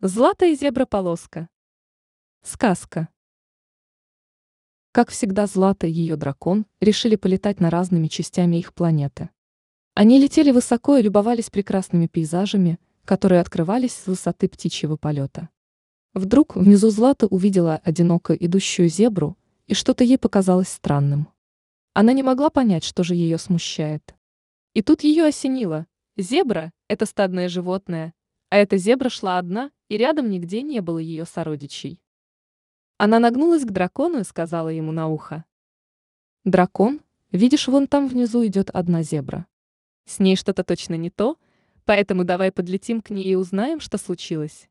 Злата и зебра-полоска. Сказка. Как всегда, Злата и ее дракон решили полетать на разными частями их планеты. Они летели высоко и любовались прекрасными пейзажами, которые открывались с высоты птичьего полета. Вдруг внизу Злата увидела одиноко идущую зебру, и что-то ей показалось странным. Она не могла понять, что же ее смущает. И тут ее осенило. Зебра – это стадное животное, а эта зебра шла одна, и рядом нигде не было ее сородичей. Она нагнулась к дракону и сказала ему на ухо. «Дракон, видишь, вон там внизу идет одна зебра. С ней что-то точно не то, поэтому давай подлетим к ней и узнаем, что случилось».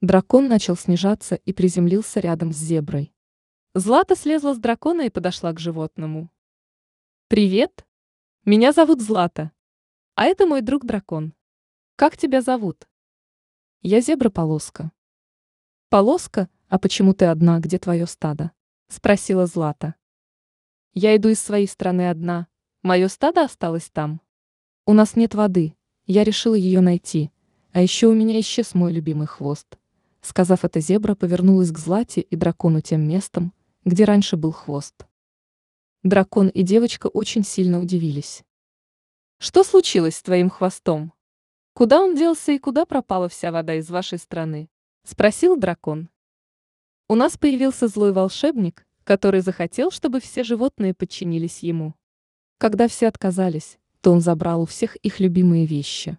Дракон начал снижаться и приземлился рядом с зеброй. Злата слезла с дракона и подошла к животному. «Привет! Меня зовут Злата. А это мой друг дракон. Как тебя зовут? Я зебра-полоска. Полоска, а почему ты одна, где твое стадо? Спросила Злата. Я иду из своей страны одна. Мое стадо осталось там. У нас нет воды. Я решила ее найти. А еще у меня исчез мой любимый хвост. Сказав это, зебра повернулась к Злате и дракону тем местом, где раньше был хвост. Дракон и девочка очень сильно удивились. Что случилось с твоим хвостом? «Куда он делся и куда пропала вся вода из вашей страны?» – спросил дракон. «У нас появился злой волшебник, который захотел, чтобы все животные подчинились ему. Когда все отказались, то он забрал у всех их любимые вещи.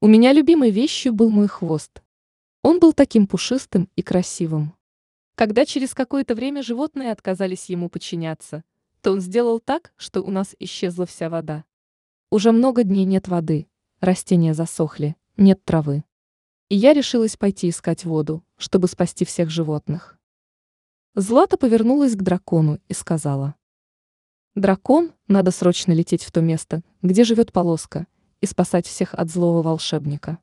У меня любимой вещью был мой хвост. Он был таким пушистым и красивым. Когда через какое-то время животные отказались ему подчиняться, то он сделал так, что у нас исчезла вся вода. Уже много дней нет воды, растения засохли, нет травы. И я решилась пойти искать воду, чтобы спасти всех животных. Злата повернулась к дракону и сказала. Дракон, надо срочно лететь в то место, где живет полоска, и спасать всех от злого волшебника.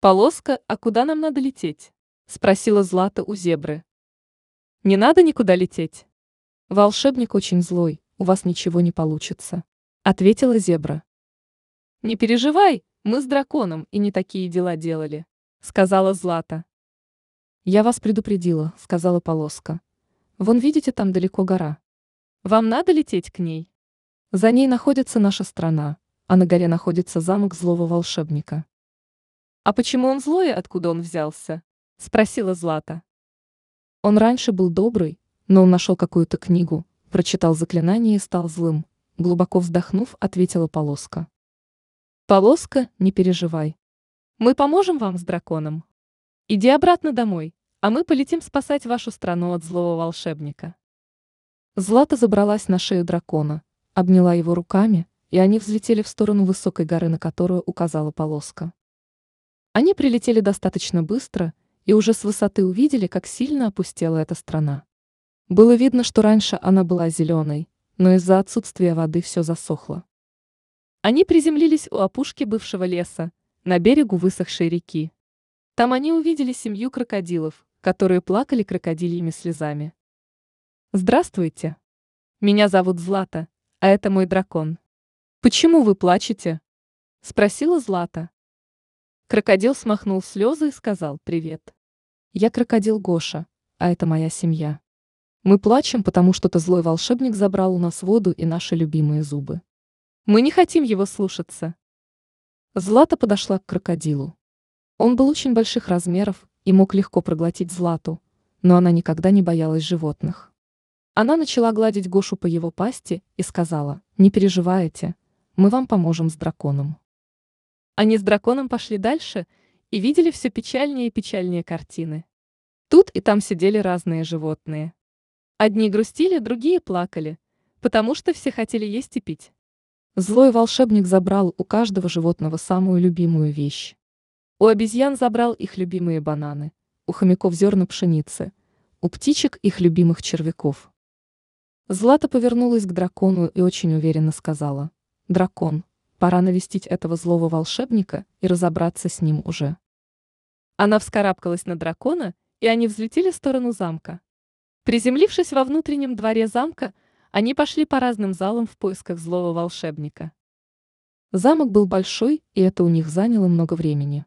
Полоска, а куда нам надо лететь? Спросила Злата у зебры. Не надо никуда лететь. Волшебник очень злой, у вас ничего не получится, ответила зебра. «Не переживай, мы с драконом и не такие дела делали», — сказала Злата. «Я вас предупредила», — сказала Полоска. «Вон видите, там далеко гора. Вам надо лететь к ней. За ней находится наша страна, а на горе находится замок злого волшебника». «А почему он злой и откуда он взялся?» — спросила Злата. Он раньше был добрый, но он нашел какую-то книгу, прочитал заклинание и стал злым. Глубоко вздохнув, ответила Полоска. Полоска, не переживай. Мы поможем вам с драконом. Иди обратно домой, а мы полетим спасать вашу страну от злого волшебника. Злата забралась на шею дракона, обняла его руками, и они взлетели в сторону высокой горы, на которую указала полоска. Они прилетели достаточно быстро и уже с высоты увидели, как сильно опустела эта страна. Было видно, что раньше она была зеленой, но из-за отсутствия воды все засохло. Они приземлились у опушки бывшего леса, на берегу высохшей реки. Там они увидели семью крокодилов, которые плакали крокодильями слезами. «Здравствуйте. Меня зовут Злата, а это мой дракон. Почему вы плачете?» – спросила Злата. Крокодил смахнул слезы и сказал «Привет. Я крокодил Гоша, а это моя семья. Мы плачем, потому что-то злой волшебник забрал у нас воду и наши любимые зубы. Мы не хотим его слушаться. Злата подошла к крокодилу. Он был очень больших размеров и мог легко проглотить Злату, но она никогда не боялась животных. Она начала гладить Гошу по его пасти и сказала, не переживайте, мы вам поможем с драконом. Они с драконом пошли дальше и видели все печальнее и печальнее картины. Тут и там сидели разные животные. Одни грустили, другие плакали, потому что все хотели есть и пить. Злой волшебник забрал у каждого животного самую любимую вещь. У обезьян забрал их любимые бананы, у хомяков зерна пшеницы, у птичек их любимых червяков. Злата повернулась к дракону и очень уверенно сказала, «Дракон, пора навестить этого злого волшебника и разобраться с ним уже». Она вскарабкалась на дракона, и они взлетели в сторону замка. Приземлившись во внутреннем дворе замка, они пошли по разным залам в поисках злого волшебника. Замок был большой, и это у них заняло много времени.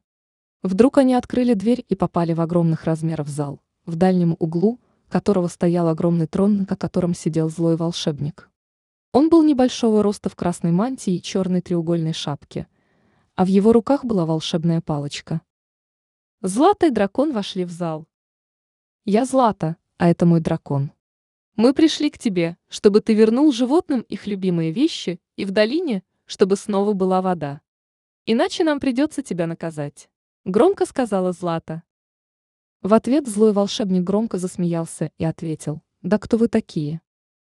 Вдруг они открыли дверь и попали в огромных размеров зал, в дальнем углу, которого стоял огромный трон, на котором сидел злой волшебник. Он был небольшого роста в красной мантии и черной треугольной шапке, а в его руках была волшебная палочка. Злата дракон вошли в зал. «Я Злата, а это мой дракон. Мы пришли к тебе, чтобы ты вернул животным их любимые вещи, и в долине, чтобы снова была вода. Иначе нам придется тебя наказать», — громко сказала Злата. В ответ злой волшебник громко засмеялся и ответил, «Да кто вы такие?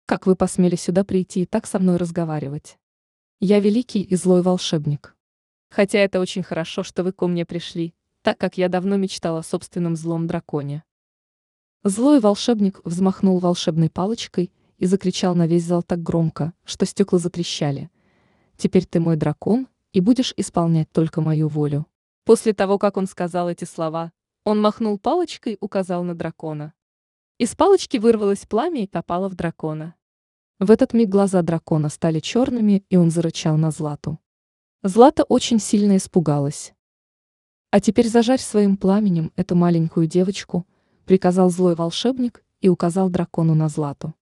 Как вы посмели сюда прийти и так со мной разговаривать? Я великий и злой волшебник. Хотя это очень хорошо, что вы ко мне пришли, так как я давно мечтала о собственном злом драконе». Злой волшебник взмахнул волшебной палочкой и закричал на весь зал так громко, что стекла затрещали. «Теперь ты мой дракон и будешь исполнять только мою волю». После того, как он сказал эти слова, он махнул палочкой, указал на дракона. Из палочки вырвалось пламя и попало в дракона. В этот миг глаза дракона стали черными, и он зарычал на Злату. Злата очень сильно испугалась. «А теперь зажарь своим пламенем эту маленькую девочку», приказал злой волшебник и указал дракону на Злату.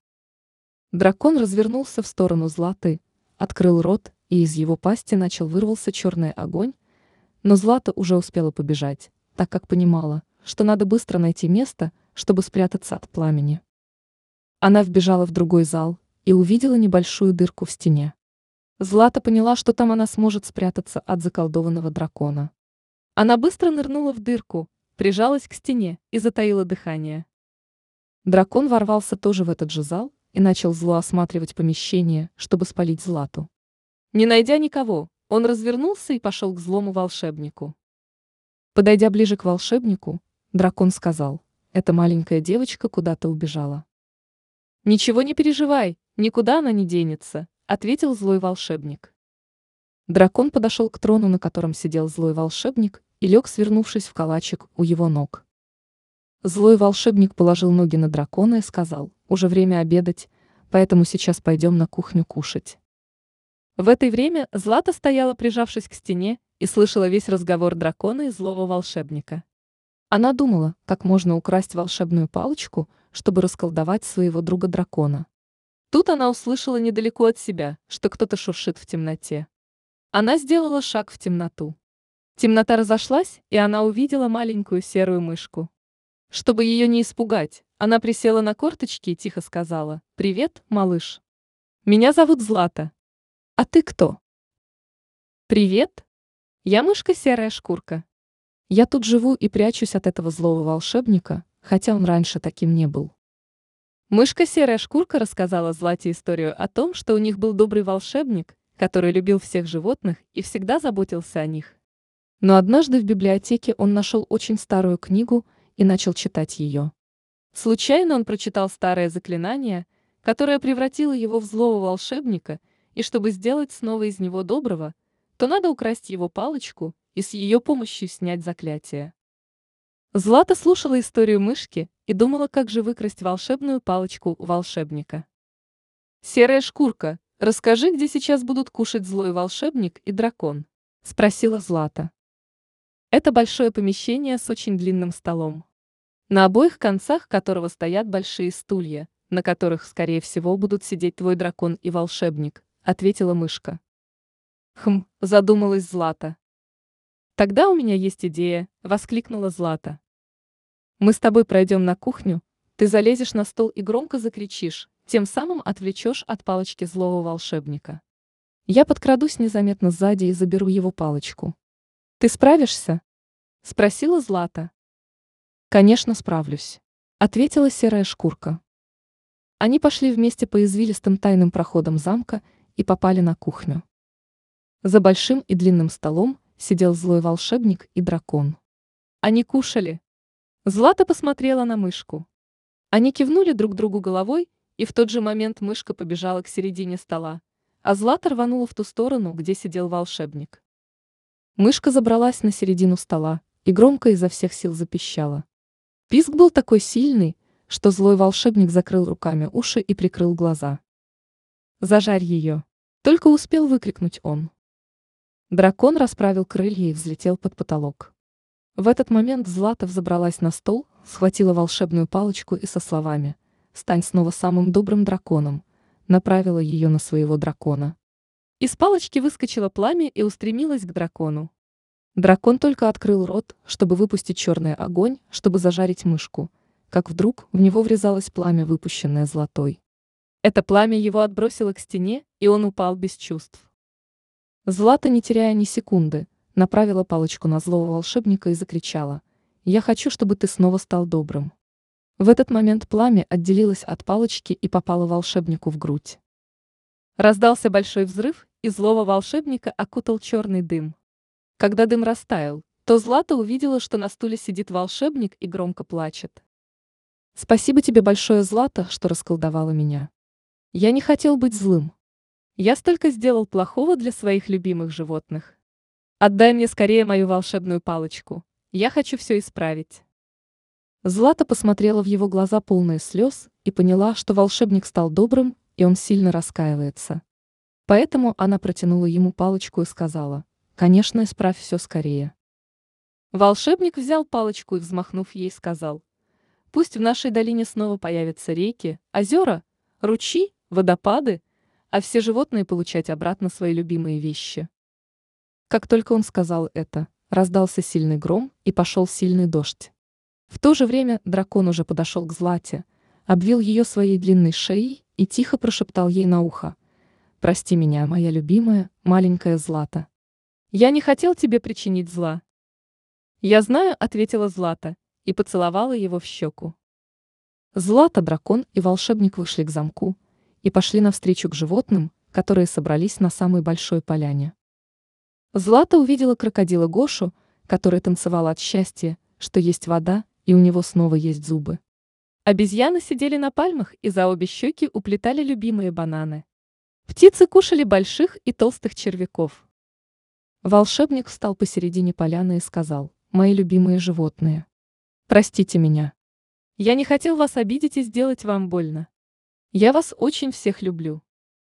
Дракон развернулся в сторону Златы, открыл рот, и из его пасти начал вырвался черный огонь, но Злата уже успела побежать так как понимала, что надо быстро найти место, чтобы спрятаться от пламени. Она вбежала в другой зал и увидела небольшую дырку в стене. Злата поняла, что там она сможет спрятаться от заколдованного дракона. Она быстро нырнула в дырку, прижалась к стене и затаила дыхание. Дракон ворвался тоже в этот же зал и начал зло осматривать помещение, чтобы спалить Злату. Не найдя никого, он развернулся и пошел к злому волшебнику. Подойдя ближе к волшебнику, дракон сказал, эта маленькая девочка куда-то убежала. «Ничего не переживай, никуда она не денется», — ответил злой волшебник. Дракон подошел к трону, на котором сидел злой волшебник, и лег, свернувшись в калачик у его ног. Злой волшебник положил ноги на дракона и сказал, уже время обедать, поэтому сейчас пойдем на кухню кушать. В это время Злата стояла, прижавшись к стене, и слышала весь разговор дракона и злого волшебника. Она думала, как можно украсть волшебную палочку, чтобы расколдовать своего друга-дракона. Тут она услышала недалеко от себя, что кто-то шуршит в темноте. Она сделала шаг в темноту. Темнота разошлась, и она увидела маленькую серую мышку. Чтобы ее не испугать, она присела на корточки и тихо сказала «Привет, малыш. Меня зовут Злата. А ты кто?» «Привет, я мышка серая шкурка. Я тут живу и прячусь от этого злого волшебника, хотя он раньше таким не был. Мышка серая шкурка рассказала Злате историю о том, что у них был добрый волшебник, который любил всех животных и всегда заботился о них. Но однажды в библиотеке он нашел очень старую книгу и начал читать ее. Случайно он прочитал старое заклинание, которое превратило его в злого волшебника, и чтобы сделать снова из него доброго, то надо украсть его палочку и с ее помощью снять заклятие. Злата слушала историю мышки и думала, как же выкрасть волшебную палочку у волшебника. «Серая шкурка, расскажи, где сейчас будут кушать злой волшебник и дракон?» – спросила Злата. Это большое помещение с очень длинным столом, на обоих концах которого стоят большие стулья, на которых, скорее всего, будут сидеть твой дракон и волшебник, ответила мышка. Хм, задумалась Злата. Тогда у меня есть идея, воскликнула Злата. Мы с тобой пройдем на кухню, ты залезешь на стол и громко закричишь, тем самым отвлечешь от палочки злого волшебника. Я подкрадусь незаметно сзади и заберу его палочку. Ты справишься? Спросила Злата. Конечно, справлюсь, ответила серая шкурка. Они пошли вместе по извилистым тайным проходам замка и попали на кухню. За большим и длинным столом сидел злой волшебник и дракон. Они кушали. Злата посмотрела на мышку. Они кивнули друг другу головой, и в тот же момент мышка побежала к середине стола, а Злата рванула в ту сторону, где сидел волшебник. Мышка забралась на середину стола и громко изо всех сил запищала. Писк был такой сильный, что злой волшебник закрыл руками уши и прикрыл глаза. «Зажарь ее!» — только успел выкрикнуть он. Дракон расправил крылья и взлетел под потолок. В этот момент Злата взобралась на стол, схватила волшебную палочку и со словами «Стань снова самым добрым драконом», направила ее на своего дракона. Из палочки выскочило пламя и устремилось к дракону. Дракон только открыл рот, чтобы выпустить черный огонь, чтобы зажарить мышку, как вдруг в него врезалось пламя, выпущенное золотой. Это пламя его отбросило к стене, и он упал без чувств. Злата, не теряя ни секунды, направила палочку на злого волшебника и закричала «Я хочу, чтобы ты снова стал добрым». В этот момент пламя отделилось от палочки и попало волшебнику в грудь. Раздался большой взрыв, и злого волшебника окутал черный дым. Когда дым растаял, то Злата увидела, что на стуле сидит волшебник и громко плачет. «Спасибо тебе большое, Злата, что расколдовала меня. Я не хотел быть злым. Я столько сделал плохого для своих любимых животных. Отдай мне скорее мою волшебную палочку. Я хочу все исправить. Злата посмотрела в его глаза полные слез и поняла, что волшебник стал добрым, и он сильно раскаивается. Поэтому она протянула ему палочку и сказала, «Конечно, исправь все скорее». Волшебник взял палочку и, взмахнув ей, сказал, «Пусть в нашей долине снова появятся реки, озера, ручьи, водопады, а все животные получать обратно свои любимые вещи». Как только он сказал это, раздался сильный гром и пошел сильный дождь. В то же время дракон уже подошел к Злате, обвил ее своей длинной шеей и тихо прошептал ей на ухо. «Прости меня, моя любимая, маленькая Злата. Я не хотел тебе причинить зла». «Я знаю», — ответила Злата, и поцеловала его в щеку. Злата, дракон и волшебник вышли к замку и пошли навстречу к животным, которые собрались на самой большой поляне. Злата увидела крокодила Гошу, который танцевал от счастья, что есть вода, и у него снова есть зубы. Обезьяны сидели на пальмах и за обе щеки уплетали любимые бананы. Птицы кушали больших и толстых червяков. Волшебник встал посередине поляны и сказал, «Мои любимые животные, простите меня. Я не хотел вас обидеть и сделать вам больно. Я вас очень всех люблю.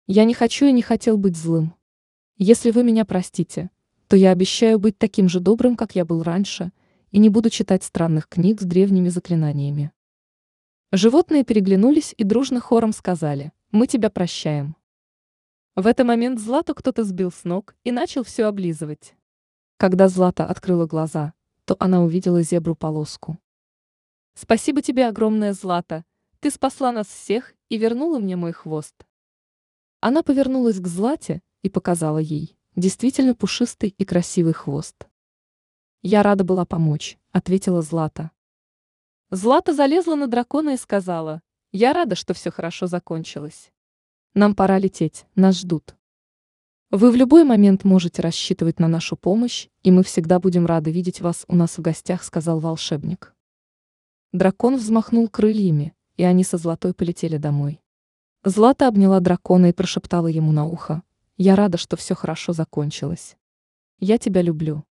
Я не хочу и не хотел быть злым. Если вы меня простите, то я обещаю быть таким же добрым, как я был раньше, и не буду читать странных книг с древними заклинаниями. Животные переглянулись и дружно хором сказали «Мы тебя прощаем». В этот момент Злату кто-то сбил с ног и начал все облизывать. Когда Злата открыла глаза, то она увидела зебру-полоску. «Спасибо тебе огромное, Злата, ты спасла нас всех и вернула мне мой хвост». Она повернулась к Злате и показала ей действительно пушистый и красивый хвост. «Я рада была помочь», — ответила Злата. Злата залезла на дракона и сказала, «Я рада, что все хорошо закончилось. Нам пора лететь, нас ждут». Вы в любой момент можете рассчитывать на нашу помощь, и мы всегда будем рады видеть вас у нас в гостях, сказал волшебник. Дракон взмахнул крыльями, и они со Златой полетели домой. Злата обняла дракона и прошептала ему на ухо, я рада, что все хорошо закончилось. Я тебя люблю.